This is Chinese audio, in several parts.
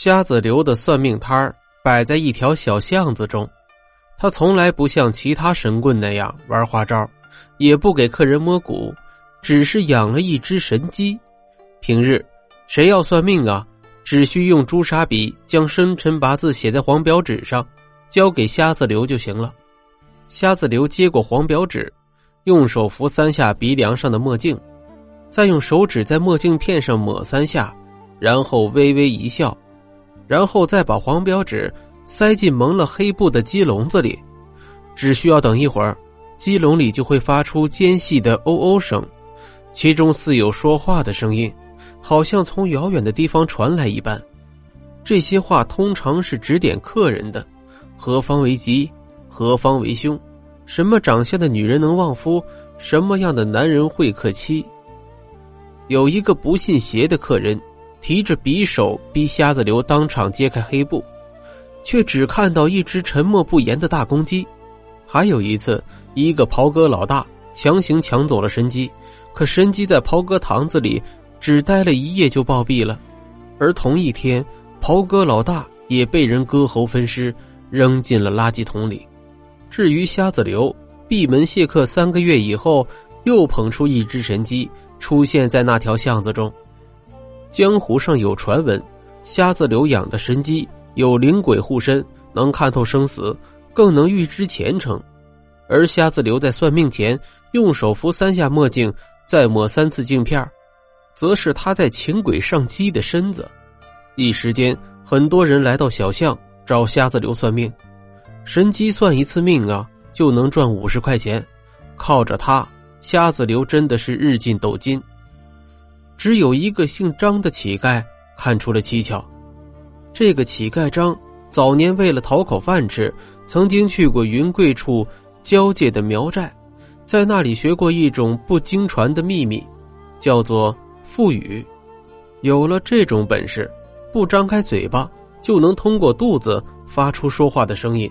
瞎子刘的算命摊儿摆在一条小巷子中，他从来不像其他神棍那样玩花招，也不给客人摸骨，只是养了一只神鸡。平日谁要算命啊，只需用朱砂笔将生辰八字写在黄表纸上，交给瞎子刘就行了。瞎子刘接过黄表纸，用手扶三下鼻梁上的墨镜，再用手指在墨镜片上抹三下，然后微微一笑。然后再把黄标纸塞进蒙了黑布的鸡笼子里，只需要等一会儿，鸡笼里就会发出尖细的哦哦声，其中似有说话的声音，好像从遥远的地方传来一般。这些话通常是指点客人的：何方为吉，何方为凶，什么长相的女人能旺夫，什么样的男人会克妻。有一个不信邪的客人。提着匕首逼瞎子刘当场揭开黑布，却只看到一只沉默不言的大公鸡。还有一次，一个袍哥老大强行抢走了神鸡，可神鸡在袍哥堂子里只待了一夜就暴毙了。而同一天，袍哥老大也被人割喉分尸，扔进了垃圾桶里。至于瞎子刘，闭门谢客三个月以后，又捧出一只神鸡，出现在那条巷子中。江湖上有传闻，瞎子刘养的神鸡有灵鬼护身，能看透生死，更能预知前程。而瞎子刘在算命前用手扶三下墨镜，再抹三次镜片，则是他在请鬼上鸡的身子。一时间，很多人来到小巷找瞎子刘算命。神机算一次命啊，就能赚五十块钱，靠着他，瞎子刘真的是日进斗金。只有一个姓张的乞丐看出了蹊跷。这个乞丐张早年为了讨口饭吃，曾经去过云贵处交界的苗寨，在那里学过一种不经传的秘密，叫做腹语。有了这种本事，不张开嘴巴就能通过肚子发出说话的声音。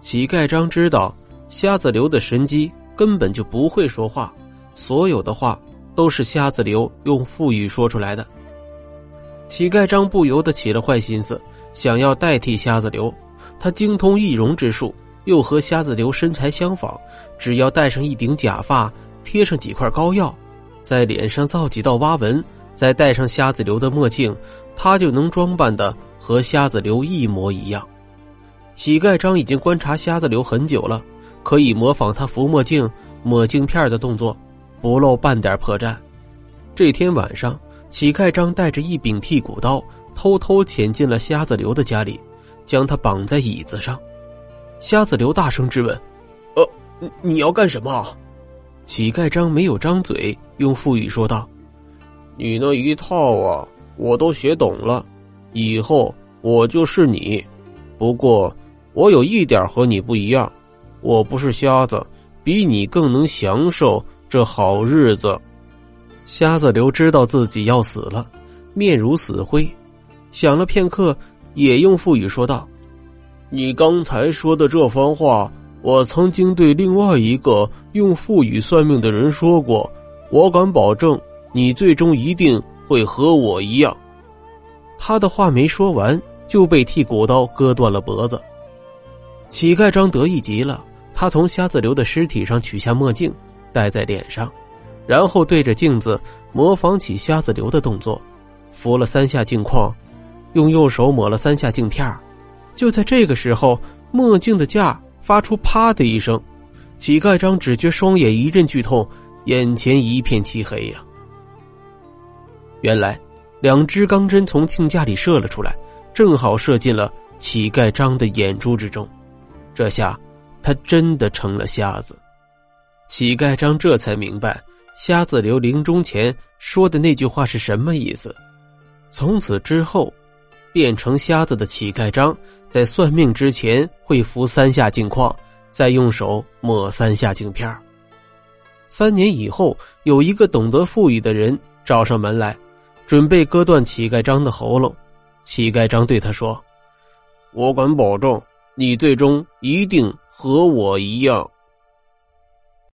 乞丐张知道瞎子刘的神机根本就不会说话，所有的话。都是瞎子刘用腹语说出来的。乞丐张不由得起了坏心思，想要代替瞎子刘。他精通易容之术，又和瞎子刘身材相仿，只要戴上一顶假发，贴上几块膏药，在脸上造几道挖纹，再戴上瞎子刘的墨镜，他就能装扮的和瞎子刘一模一样。乞丐张已经观察瞎子刘很久了，可以模仿他扶墨镜、抹镜片的动作。不露半点破绽。这天晚上，乞丐张带着一柄剔骨刀，偷偷潜进了瞎子刘的家里，将他绑在椅子上。瞎子刘大声质问：“呃，你要干什么？”乞丐张没有张嘴，用腹语说道：“你那一套啊，我都学懂了，以后我就是你。不过，我有一点和你不一样，我不是瞎子，比你更能享受。”这好日子，瞎子刘知道自己要死了，面如死灰，想了片刻，也用腹语说道：“你刚才说的这番话，我曾经对另外一个用腹语算命的人说过，我敢保证，你最终一定会和我一样。”他的话没说完，就被剃骨刀割断了脖子。乞丐张得意极了，他从瞎子刘的尸体上取下墨镜。戴在脸上，然后对着镜子模仿起瞎子刘的动作，扶了三下镜框，用右手抹了三下镜片就在这个时候，墨镜的架发出“啪”的一声，乞丐张只觉双眼一阵剧痛，眼前一片漆黑呀。原来，两支钢针从镜架里射了出来，正好射进了乞丐张的眼珠之中。这下，他真的成了瞎子。乞丐张这才明白，瞎子刘临终前说的那句话是什么意思。从此之后，变成瞎子的乞丐张在算命之前会扶三下镜框，再用手抹三下镜片。三年以后，有一个懂得富裕的人找上门来，准备割断乞丐张的喉咙。乞丐张对他说：“我敢保证，你最终一定和我一样。”